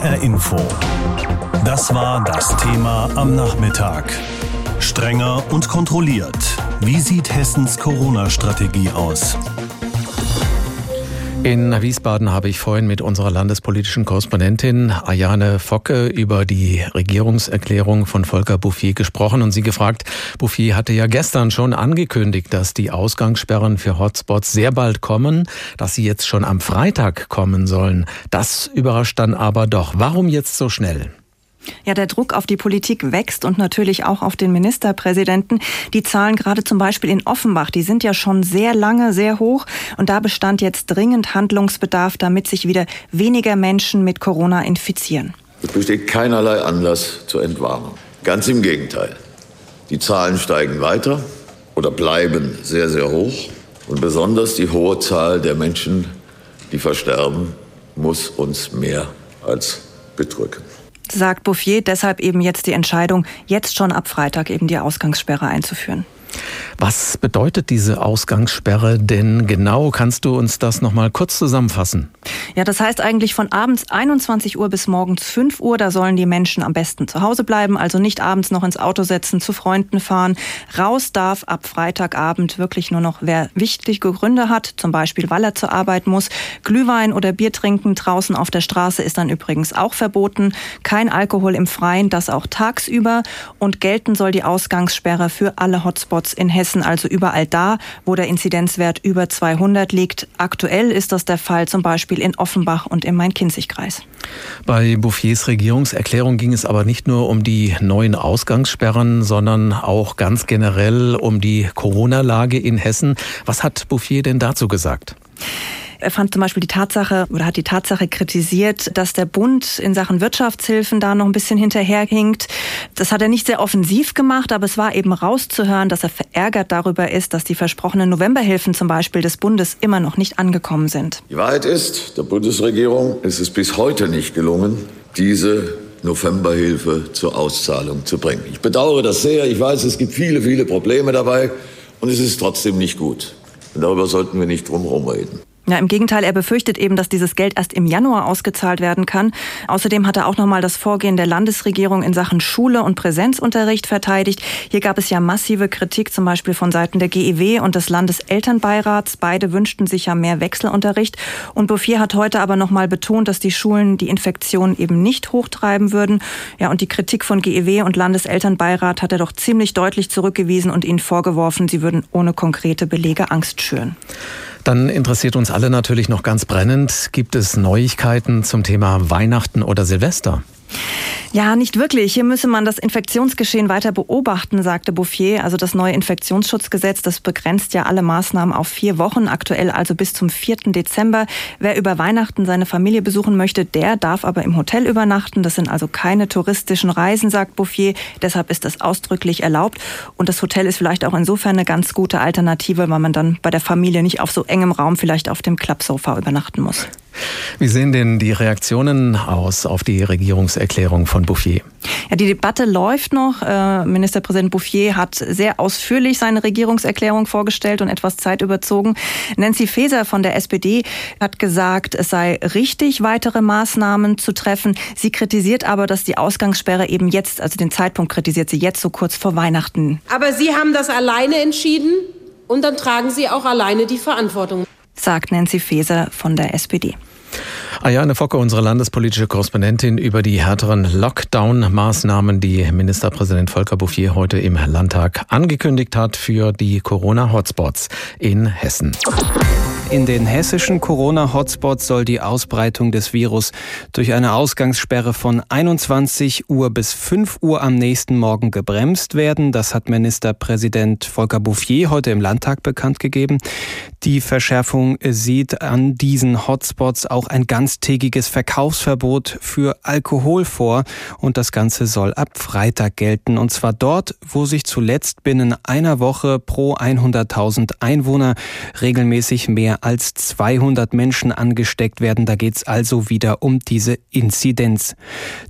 HR Info. Das war das Thema am Nachmittag. Strenger und kontrolliert. Wie sieht Hessens Corona-Strategie aus? In Wiesbaden habe ich vorhin mit unserer landespolitischen Korrespondentin Ayane Focke über die Regierungserklärung von Volker Bouffier gesprochen und sie gefragt, Bouffier hatte ja gestern schon angekündigt, dass die Ausgangssperren für Hotspots sehr bald kommen, dass sie jetzt schon am Freitag kommen sollen. Das überrascht dann aber doch. Warum jetzt so schnell? Ja, der Druck auf die Politik wächst und natürlich auch auf den Ministerpräsidenten. Die Zahlen gerade zum Beispiel in Offenbach, die sind ja schon sehr lange sehr hoch und da bestand jetzt dringend Handlungsbedarf, damit sich wieder weniger Menschen mit Corona infizieren. Es besteht keinerlei Anlass zur Entwarnung. Ganz im Gegenteil. Die Zahlen steigen weiter oder bleiben sehr, sehr hoch. Und besonders die hohe Zahl der Menschen, die versterben, muss uns mehr als bedrücken sagt Bouffier. Deshalb eben jetzt die Entscheidung, jetzt schon ab Freitag eben die Ausgangssperre einzuführen. Was bedeutet diese Ausgangssperre denn genau? Kannst du uns das noch mal kurz zusammenfassen? Ja, das heißt eigentlich von abends 21 Uhr bis morgens 5 Uhr, da sollen die Menschen am besten zu Hause bleiben, also nicht abends noch ins Auto setzen, zu Freunden fahren. Raus darf ab Freitagabend wirklich nur noch, wer wichtige Gründe hat, zum Beispiel weil er zur Arbeit muss. Glühwein oder Bier trinken draußen auf der Straße ist dann übrigens auch verboten. Kein Alkohol im Freien, das auch tagsüber. Und gelten soll die Ausgangssperre für alle Hotspots in Hessen Hessen also überall da, wo der Inzidenzwert über 200 liegt. Aktuell ist das der Fall zum Beispiel in Offenbach und im Main-Kinzig-Kreis. Bei Bouffiers Regierungserklärung ging es aber nicht nur um die neuen Ausgangssperren, sondern auch ganz generell um die Corona-Lage in Hessen. Was hat Bouffier denn dazu gesagt? Er fand zum Beispiel die Tatsache oder hat die Tatsache kritisiert, dass der Bund in Sachen Wirtschaftshilfen da noch ein bisschen hinterherhinkt. Das hat er nicht sehr offensiv gemacht, aber es war eben rauszuhören, dass er verärgert darüber ist, dass die versprochenen Novemberhilfen zum Beispiel des Bundes immer noch nicht angekommen sind. Die Wahrheit ist, der Bundesregierung ist es bis heute nicht gelungen, diese Novemberhilfe zur Auszahlung zu bringen. Ich bedauere das sehr. Ich weiß, es gibt viele, viele Probleme dabei und es ist trotzdem nicht gut. Und darüber sollten wir nicht drumherum reden. Ja, im Gegenteil, er befürchtet eben, dass dieses Geld erst im Januar ausgezahlt werden kann. Außerdem hat er auch nochmal das Vorgehen der Landesregierung in Sachen Schule und Präsenzunterricht verteidigt. Hier gab es ja massive Kritik, zum Beispiel von Seiten der GEW und des Landeselternbeirats. Beide wünschten sich ja mehr Wechselunterricht. Und Bouffier hat heute aber nochmal betont, dass die Schulen die Infektion eben nicht hochtreiben würden. Ja, und die Kritik von GEW und Landeselternbeirat hat er doch ziemlich deutlich zurückgewiesen und ihnen vorgeworfen, sie würden ohne konkrete Belege Angst schüren. Dann interessiert uns alle natürlich noch ganz brennend, gibt es Neuigkeiten zum Thema Weihnachten oder Silvester? Ja, nicht wirklich. Hier müsse man das Infektionsgeschehen weiter beobachten, sagte Bouffier. Also das neue Infektionsschutzgesetz, das begrenzt ja alle Maßnahmen auf vier Wochen, aktuell also bis zum 4. Dezember. Wer über Weihnachten seine Familie besuchen möchte, der darf aber im Hotel übernachten. Das sind also keine touristischen Reisen, sagt Bouffier. Deshalb ist das ausdrücklich erlaubt. Und das Hotel ist vielleicht auch insofern eine ganz gute Alternative, weil man dann bei der Familie nicht auf so engem Raum vielleicht auf dem Klappsofa übernachten muss. Wie sehen denn die Reaktionen aus auf die Regierungserklärung von Bouffier? Ja, die Debatte läuft noch. Äh, Ministerpräsident Bouffier hat sehr ausführlich seine Regierungserklärung vorgestellt und etwas Zeit überzogen. Nancy Faeser von der SPD hat gesagt, es sei richtig, weitere Maßnahmen zu treffen. Sie kritisiert aber, dass die Ausgangssperre eben jetzt, also den Zeitpunkt kritisiert sie jetzt so kurz vor Weihnachten. Aber Sie haben das alleine entschieden und dann tragen Sie auch alleine die Verantwortung sagt Nancy Faeser von der SPD. Ayane Focke, unsere landespolitische Korrespondentin, über die härteren Lockdown-Maßnahmen, die Ministerpräsident Volker Bouffier heute im Landtag angekündigt hat für die Corona-Hotspots in Hessen. In den hessischen Corona-Hotspots soll die Ausbreitung des Virus durch eine Ausgangssperre von 21 Uhr bis 5 Uhr am nächsten Morgen gebremst werden. Das hat Ministerpräsident Volker Bouffier heute im Landtag bekannt gegeben. Die Verschärfung sieht an diesen Hotspots auch ein ganztägiges Verkaufsverbot für Alkohol vor und das Ganze soll ab Freitag gelten und zwar dort, wo sich zuletzt binnen einer Woche pro 100.000 Einwohner regelmäßig mehr als 200 Menschen angesteckt werden. Da geht es also wieder um diese Inzidenz.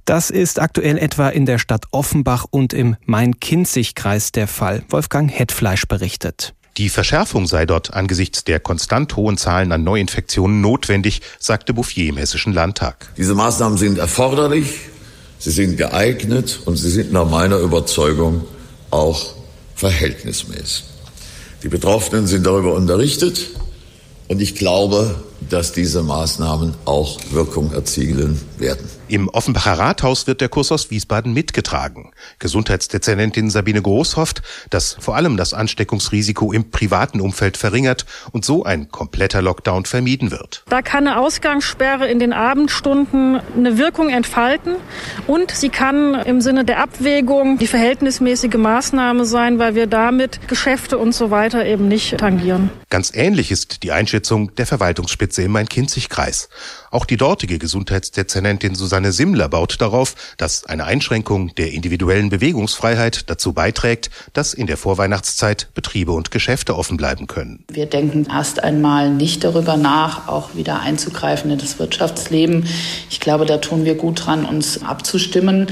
Das ist aktuell etwa in der Stadt Offenbach und im Main-Kinzig-Kreis der Fall. Wolfgang Hetfleisch berichtet. Die Verschärfung sei dort angesichts der konstant hohen Zahlen an Neuinfektionen notwendig, sagte Bouffier im Hessischen Landtag. Diese Maßnahmen sind erforderlich, sie sind geeignet und sie sind nach meiner Überzeugung auch verhältnismäßig. Die Betroffenen sind darüber unterrichtet und ich glaube, dass diese Maßnahmen auch Wirkung erzielen werden. Im Offenbacher Rathaus wird der Kurs aus Wiesbaden mitgetragen. Gesundheitsdezernentin Sabine Groß hofft, dass vor allem das Ansteckungsrisiko im privaten Umfeld verringert und so ein kompletter Lockdown vermieden wird. Da kann eine Ausgangssperre in den Abendstunden eine Wirkung entfalten und sie kann im Sinne der Abwägung die verhältnismäßige Maßnahme sein, weil wir damit Geschäfte und so weiter eben nicht tangieren. Ganz ähnlich ist die Einschätzung der Verwaltungsspitze im Main-Kinzig-Kreis. Auch die dortige Gesundheitsdezernentin Susanne Simmler baut darauf, dass eine Einschränkung der individuellen Bewegungsfreiheit dazu beiträgt, dass in der Vorweihnachtszeit Betriebe und Geschäfte offen bleiben können. Wir denken erst einmal nicht darüber nach, auch wieder einzugreifen in das Wirtschaftsleben. Ich glaube, da tun wir gut dran, uns abzustimmen.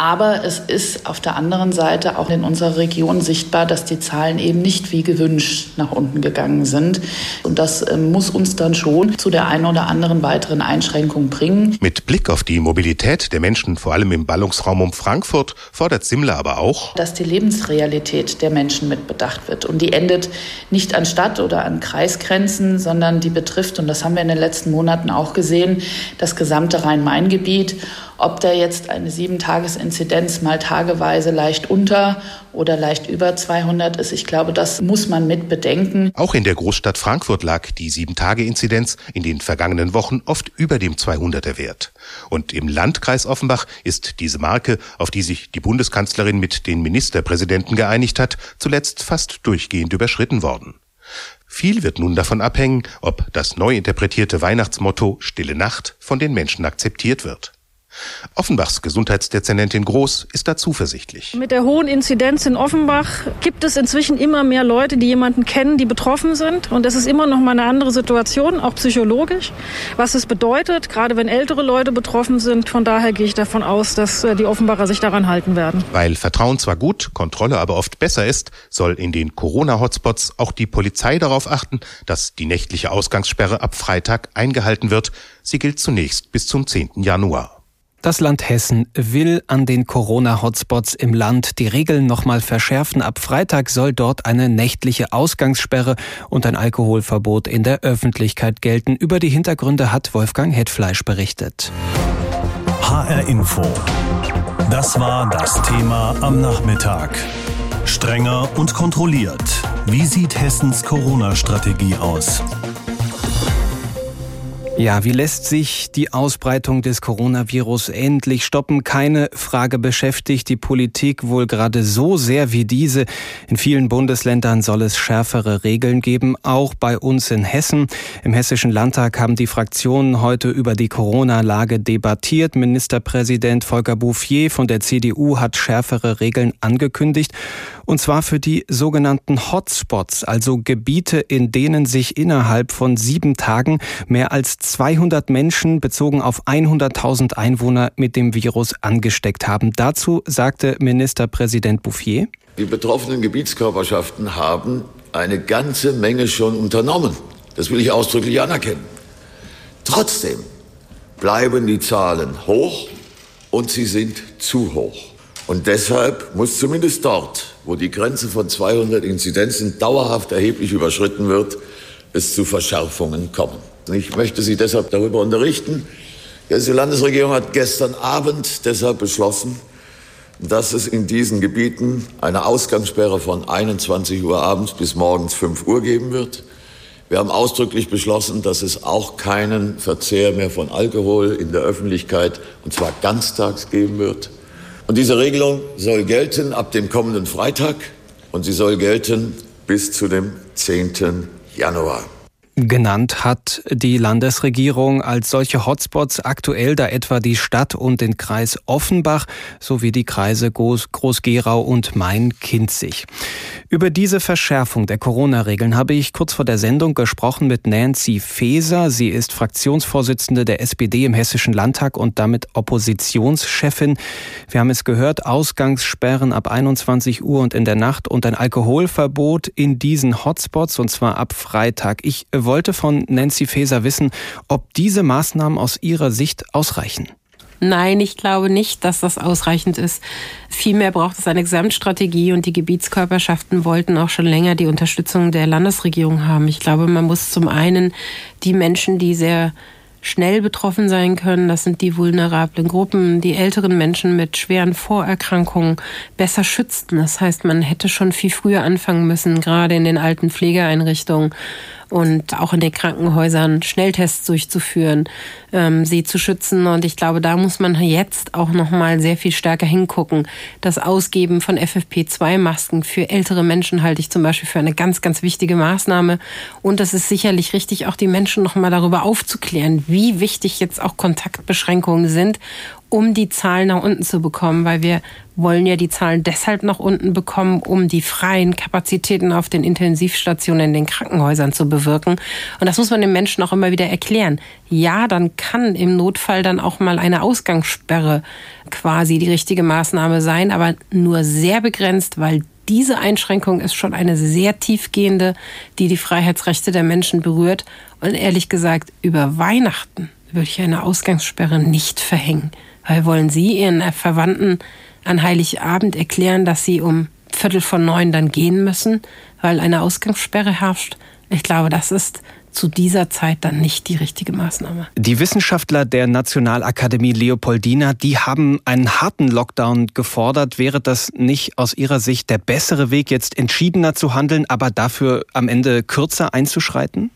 Aber es ist auf der anderen Seite auch in unserer Region sichtbar, dass die Zahlen eben nicht wie gewünscht nach unten gegangen sind. Und das äh, muss uns dann schon zu der einen oder anderen weiteren Einschränkung bringen. Mit Blick auf die Mobilität der Menschen, vor allem im Ballungsraum um Frankfurt, fordert Simmler aber auch, dass die Lebensrealität der Menschen mit bedacht wird. Und die endet nicht an Stadt- oder an Kreisgrenzen, sondern die betrifft, und das haben wir in den letzten Monaten auch gesehen, das gesamte Rhein-Main-Gebiet. Ob da jetzt eine Sieben-Tages-Inzidenz mal tageweise leicht unter oder leicht über 200 ist, ich glaube, das muss man mit bedenken. Auch in der Großstadt Frankfurt lag die Sieben-Tage-Inzidenz in den vergangenen Wochen oft über dem 200er Wert. Und im Landkreis Offenbach ist diese Marke, auf die sich die Bundeskanzlerin mit den Ministerpräsidenten geeinigt hat, zuletzt fast durchgehend überschritten worden. Viel wird nun davon abhängen, ob das neu interpretierte Weihnachtsmotto Stille Nacht von den Menschen akzeptiert wird. Offenbachs Gesundheitsdezernentin Groß ist da zuversichtlich. Mit der hohen Inzidenz in Offenbach gibt es inzwischen immer mehr Leute, die jemanden kennen, die betroffen sind. Und es ist immer noch mal eine andere Situation, auch psychologisch, was es bedeutet, gerade wenn ältere Leute betroffen sind. Von daher gehe ich davon aus, dass äh, die Offenbacher sich daran halten werden. Weil Vertrauen zwar gut, Kontrolle aber oft besser ist, soll in den Corona-Hotspots auch die Polizei darauf achten, dass die nächtliche Ausgangssperre ab Freitag eingehalten wird. Sie gilt zunächst bis zum 10. Januar. Das Land Hessen will an den Corona-Hotspots im Land die Regeln nochmal verschärfen. Ab Freitag soll dort eine nächtliche Ausgangssperre und ein Alkoholverbot in der Öffentlichkeit gelten. Über die Hintergründe hat Wolfgang Hetfleisch berichtet. HR Info. Das war das Thema am Nachmittag. Strenger und kontrolliert. Wie sieht Hessens Corona-Strategie aus? Ja, wie lässt sich die Ausbreitung des Coronavirus endlich stoppen? Keine Frage beschäftigt die Politik wohl gerade so sehr wie diese. In vielen Bundesländern soll es schärfere Regeln geben, auch bei uns in Hessen. Im Hessischen Landtag haben die Fraktionen heute über die Corona-Lage debattiert. Ministerpräsident Volker Bouffier von der CDU hat schärfere Regeln angekündigt. Und zwar für die sogenannten Hotspots, also Gebiete, in denen sich innerhalb von sieben Tagen mehr als 200 Menschen bezogen auf 100.000 Einwohner mit dem Virus angesteckt haben. Dazu sagte Ministerpräsident Bouffier. Die betroffenen Gebietskörperschaften haben eine ganze Menge schon unternommen. Das will ich ausdrücklich anerkennen. Trotzdem bleiben die Zahlen hoch und sie sind zu hoch. Und deshalb muss zumindest dort, wo die Grenze von 200 Inzidenzen dauerhaft erheblich überschritten wird, es zu Verschärfungen kommen. Ich möchte Sie deshalb darüber unterrichten. Die Landesregierung hat gestern Abend deshalb beschlossen, dass es in diesen Gebieten eine Ausgangssperre von 21 Uhr abends bis morgens 5 Uhr geben wird. Wir haben ausdrücklich beschlossen, dass es auch keinen Verzehr mehr von Alkohol in der Öffentlichkeit, und zwar ganztags, geben wird. Und diese Regelung soll gelten ab dem kommenden Freitag und sie soll gelten bis zu dem 10. Januar. Genannt hat die Landesregierung als solche Hotspots aktuell da etwa die Stadt und den Kreis Offenbach sowie die Kreise Groß-Gerau und Main-Kinzig. Über diese Verschärfung der Corona-Regeln habe ich kurz vor der Sendung gesprochen mit Nancy Faeser. Sie ist Fraktionsvorsitzende der SPD im Hessischen Landtag und damit Oppositionschefin. Wir haben es gehört, Ausgangssperren ab 21 Uhr und in der Nacht und ein Alkoholverbot in diesen Hotspots und zwar ab Freitag. Ich wollte von Nancy Faeser wissen, ob diese Maßnahmen aus ihrer Sicht ausreichen. Nein, ich glaube nicht, dass das ausreichend ist. Vielmehr braucht es eine Gesamtstrategie und die Gebietskörperschaften wollten auch schon länger die Unterstützung der Landesregierung haben. Ich glaube, man muss zum einen die Menschen, die sehr schnell betroffen sein können. Das sind die vulnerablen Gruppen, die älteren Menschen mit schweren Vorerkrankungen besser schützen. Das heißt, man hätte schon viel früher anfangen müssen, gerade in den alten Pflegeeinrichtungen und auch in den Krankenhäusern Schnelltests durchzuführen, ähm, sie zu schützen. Und ich glaube, da muss man jetzt auch noch mal sehr viel stärker hingucken. Das Ausgeben von FFP2-Masken für ältere Menschen halte ich zum Beispiel für eine ganz, ganz wichtige Maßnahme. Und es ist sicherlich richtig, auch die Menschen noch mal darüber aufzuklären, wie wichtig jetzt auch Kontaktbeschränkungen sind um die Zahlen nach unten zu bekommen, weil wir wollen ja die Zahlen deshalb nach unten bekommen, um die freien Kapazitäten auf den Intensivstationen in den Krankenhäusern zu bewirken. Und das muss man den Menschen auch immer wieder erklären. Ja, dann kann im Notfall dann auch mal eine Ausgangssperre quasi die richtige Maßnahme sein, aber nur sehr begrenzt, weil diese Einschränkung ist schon eine sehr tiefgehende, die die Freiheitsrechte der Menschen berührt. Und ehrlich gesagt, über Weihnachten würde ich eine Ausgangssperre nicht verhängen. Weil wollen Sie Ihren Verwandten an Heiligabend erklären, dass sie um Viertel von neun dann gehen müssen, weil eine Ausgangssperre herrscht? Ich glaube, das ist zu dieser Zeit dann nicht die richtige Maßnahme. Die Wissenschaftler der Nationalakademie Leopoldina, die haben einen harten Lockdown gefordert. Wäre das nicht aus Ihrer Sicht der bessere Weg, jetzt entschiedener zu handeln, aber dafür am Ende kürzer einzuschreiten?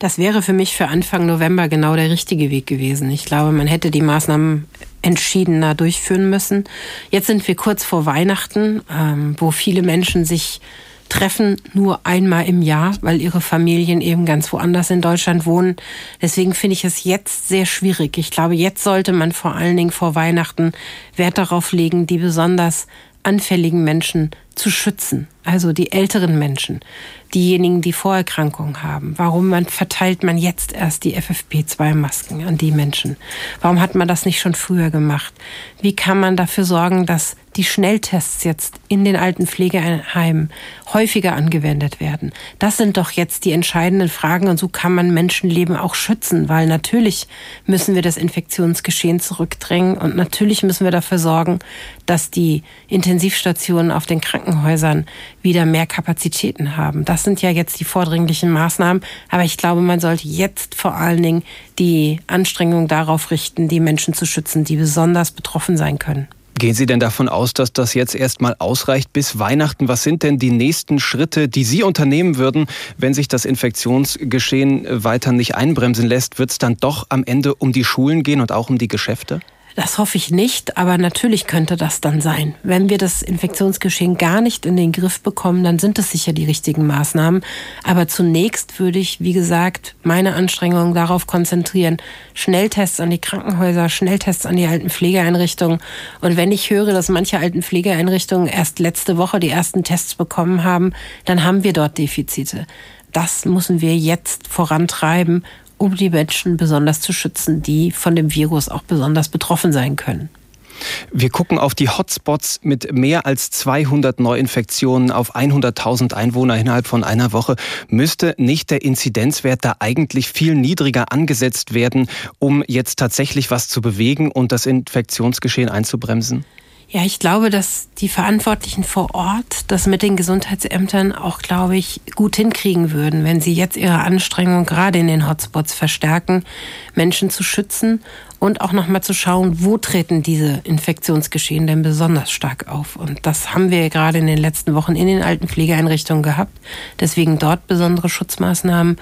Das wäre für mich für Anfang November genau der richtige Weg gewesen. Ich glaube, man hätte die Maßnahmen entschiedener durchführen müssen. Jetzt sind wir kurz vor Weihnachten, ähm, wo viele Menschen sich treffen nur einmal im Jahr, weil ihre Familien eben ganz woanders in Deutschland wohnen. Deswegen finde ich es jetzt sehr schwierig. Ich glaube, jetzt sollte man vor allen Dingen vor Weihnachten Wert darauf legen, die besonders anfälligen Menschen zu schützen, also die älteren Menschen, diejenigen, die Vorerkrankungen haben. Warum man, verteilt man jetzt erst die FFP2-Masken an die Menschen? Warum hat man das nicht schon früher gemacht? Wie kann man dafür sorgen, dass die Schnelltests jetzt in den alten Pflegeheimen häufiger angewendet werden? Das sind doch jetzt die entscheidenden Fragen und so kann man Menschenleben auch schützen, weil natürlich müssen wir das Infektionsgeschehen zurückdrängen und natürlich müssen wir dafür sorgen, dass die Intensivstationen auf den Krankenhäusern wieder mehr Kapazitäten haben. Das sind ja jetzt die vordringlichen Maßnahmen. Aber ich glaube, man sollte jetzt vor allen Dingen die Anstrengungen darauf richten, die Menschen zu schützen, die besonders betroffen sein können. Gehen Sie denn davon aus, dass das jetzt erstmal ausreicht bis Weihnachten? Was sind denn die nächsten Schritte, die Sie unternehmen würden, wenn sich das Infektionsgeschehen weiter nicht einbremsen lässt? Wird es dann doch am Ende um die Schulen gehen und auch um die Geschäfte? Das hoffe ich nicht, aber natürlich könnte das dann sein. Wenn wir das Infektionsgeschehen gar nicht in den Griff bekommen, dann sind es sicher die richtigen Maßnahmen. Aber zunächst würde ich, wie gesagt, meine Anstrengungen darauf konzentrieren, Schnelltests an die Krankenhäuser, Schnelltests an die alten Pflegeeinrichtungen. Und wenn ich höre, dass manche alten Pflegeeinrichtungen erst letzte Woche die ersten Tests bekommen haben, dann haben wir dort Defizite. Das müssen wir jetzt vorantreiben um die Menschen besonders zu schützen, die von dem Virus auch besonders betroffen sein können. Wir gucken auf die Hotspots mit mehr als 200 Neuinfektionen auf 100.000 Einwohner innerhalb von einer Woche. Müsste nicht der Inzidenzwert da eigentlich viel niedriger angesetzt werden, um jetzt tatsächlich was zu bewegen und das Infektionsgeschehen einzubremsen? Ja, ich glaube, dass die Verantwortlichen vor Ort das mit den Gesundheitsämtern auch, glaube ich, gut hinkriegen würden, wenn sie jetzt ihre Anstrengungen gerade in den Hotspots verstärken, Menschen zu schützen und auch nochmal zu schauen, wo treten diese Infektionsgeschehen denn besonders stark auf. Und das haben wir gerade in den letzten Wochen in den alten Pflegeeinrichtungen gehabt. Deswegen dort besondere Schutzmaßnahmen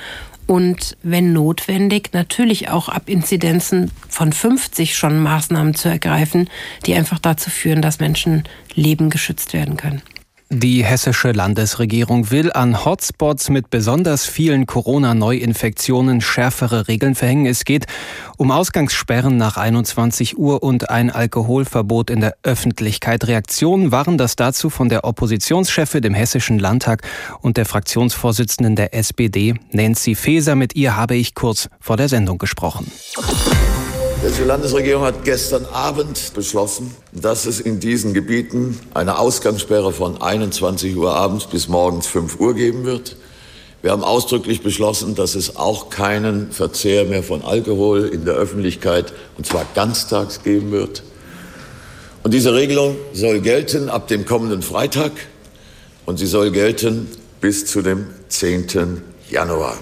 und wenn notwendig natürlich auch ab Inzidenzen von 50 schon Maßnahmen zu ergreifen, die einfach dazu führen, dass Menschen Leben geschützt werden können. Die hessische Landesregierung will an Hotspots mit besonders vielen Corona-Neuinfektionen schärfere Regeln verhängen. Es geht um Ausgangssperren nach 21 Uhr und ein Alkoholverbot in der Öffentlichkeit. Reaktionen waren das dazu von der Oppositionschefin im Hessischen Landtag und der Fraktionsvorsitzenden der SPD, Nancy Faeser. Mit ihr habe ich kurz vor der Sendung gesprochen. Die Landesregierung hat gestern Abend beschlossen, dass es in diesen Gebieten eine Ausgangssperre von 21 Uhr abends bis morgens 5 Uhr geben wird. Wir haben ausdrücklich beschlossen, dass es auch keinen Verzehr mehr von Alkohol in der Öffentlichkeit, und zwar ganztags, geben wird. Und diese Regelung soll gelten ab dem kommenden Freitag und sie soll gelten bis zu dem 10. Januar.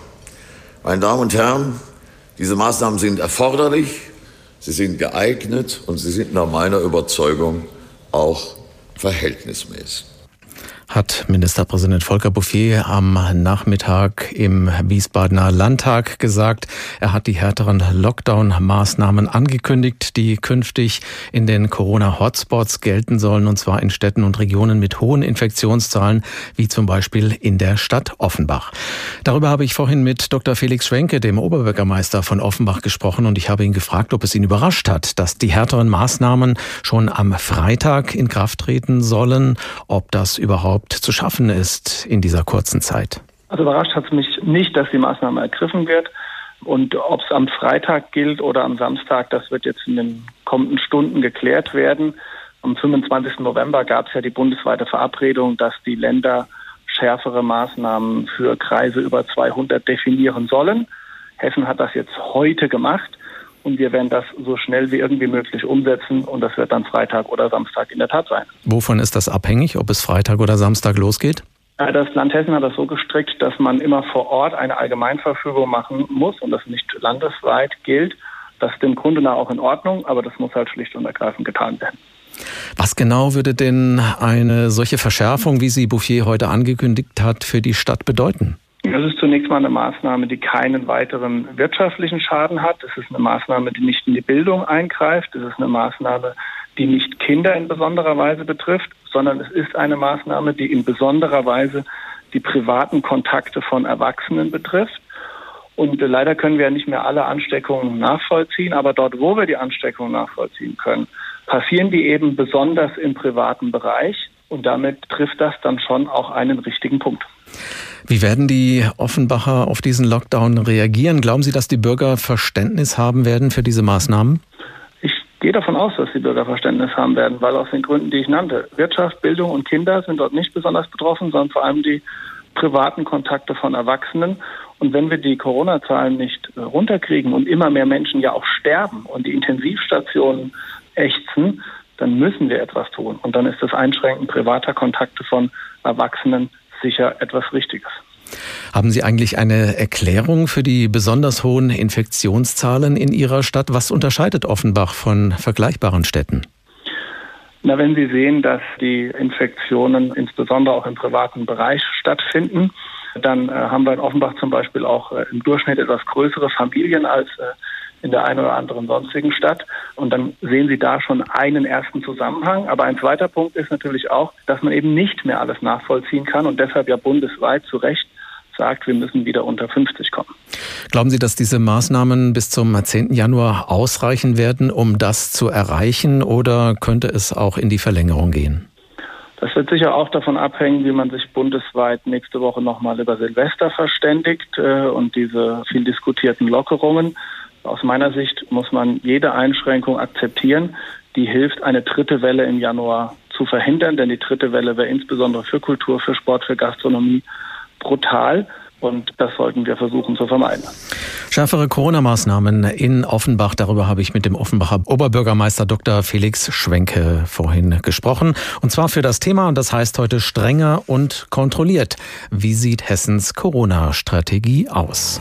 Meine Damen und Herren, diese Maßnahmen sind erforderlich. Sie sind geeignet und sie sind nach meiner Überzeugung auch verhältnismäßig hat Ministerpräsident Volker Bouffier am Nachmittag im Wiesbadener Landtag gesagt. Er hat die härteren Lockdown-Maßnahmen angekündigt, die künftig in den Corona-Hotspots gelten sollen, und zwar in Städten und Regionen mit hohen Infektionszahlen, wie zum Beispiel in der Stadt Offenbach. Darüber habe ich vorhin mit Dr. Felix Schwenke, dem Oberbürgermeister von Offenbach, gesprochen und ich habe ihn gefragt, ob es ihn überrascht hat, dass die härteren Maßnahmen schon am Freitag in Kraft treten sollen, ob das überhaupt überhaupt zu schaffen ist in dieser kurzen Zeit? Also überrascht hat es mich nicht, dass die Maßnahme ergriffen wird. Und ob es am Freitag gilt oder am Samstag, das wird jetzt in den kommenden Stunden geklärt werden. Am 25. November gab es ja die bundesweite Verabredung, dass die Länder schärfere Maßnahmen für Kreise über 200 definieren sollen. Hessen hat das jetzt heute gemacht und wir werden das so schnell wie irgendwie möglich umsetzen und das wird dann Freitag oder Samstag in der Tat sein. Wovon ist das abhängig, ob es Freitag oder Samstag losgeht? Das Land Hessen hat das so gestrickt, dass man immer vor Ort eine Allgemeinverfügung machen muss und das nicht landesweit gilt. Das ist im Grunde nach auch in Ordnung, aber das muss halt schlicht und ergreifend getan werden. Was genau würde denn eine solche Verschärfung, wie sie Bouffier heute angekündigt hat, für die Stadt bedeuten? Das ist zunächst mal eine Maßnahme, die keinen weiteren wirtschaftlichen Schaden hat. Es ist eine Maßnahme, die nicht in die Bildung eingreift. Es ist eine Maßnahme, die nicht Kinder in besonderer Weise betrifft, sondern es ist eine Maßnahme, die in besonderer Weise die privaten Kontakte von Erwachsenen betrifft. Und leider können wir ja nicht mehr alle Ansteckungen nachvollziehen, aber dort, wo wir die Ansteckungen nachvollziehen können, passieren die eben besonders im privaten Bereich. Und damit trifft das dann schon auch einen richtigen Punkt. Wie werden die Offenbacher auf diesen Lockdown reagieren? Glauben Sie, dass die Bürger Verständnis haben werden für diese Maßnahmen? Ich gehe davon aus, dass die Bürger Verständnis haben werden, weil aus den Gründen, die ich nannte, Wirtschaft, Bildung und Kinder sind dort nicht besonders betroffen, sondern vor allem die privaten Kontakte von Erwachsenen. Und wenn wir die Corona-Zahlen nicht äh, runterkriegen und immer mehr Menschen ja auch sterben und die Intensivstationen ächzen, dann müssen wir etwas tun. Und dann ist das Einschränken privater Kontakte von Erwachsenen sicher etwas Richtiges. Haben Sie eigentlich eine Erklärung für die besonders hohen Infektionszahlen in Ihrer Stadt? Was unterscheidet Offenbach von vergleichbaren Städten? Na, wenn Sie sehen, dass die Infektionen insbesondere auch im privaten Bereich stattfinden, dann äh, haben wir in Offenbach zum Beispiel auch äh, im Durchschnitt etwas größere Familien als äh, in der einen oder anderen sonstigen Stadt. Und dann sehen Sie da schon einen ersten Zusammenhang. Aber ein zweiter Punkt ist natürlich auch, dass man eben nicht mehr alles nachvollziehen kann und deshalb ja bundesweit zu Recht sagt, wir müssen wieder unter 50 kommen. Glauben Sie, dass diese Maßnahmen bis zum 10. Januar ausreichen werden, um das zu erreichen oder könnte es auch in die Verlängerung gehen? Das wird sicher auch davon abhängen, wie man sich bundesweit nächste Woche nochmal über Silvester verständigt äh, und diese viel diskutierten Lockerungen. Aus meiner Sicht muss man jede Einschränkung akzeptieren, die hilft, eine dritte Welle im Januar zu verhindern, denn die dritte Welle wäre insbesondere für Kultur, für Sport, für Gastronomie brutal. Und das sollten wir versuchen zu vermeiden. Schärfere Corona-Maßnahmen in Offenbach. Darüber habe ich mit dem Offenbacher Oberbürgermeister Dr. Felix Schwenke vorhin gesprochen. Und zwar für das Thema, und das heißt heute strenger und kontrolliert. Wie sieht Hessens Corona-Strategie aus?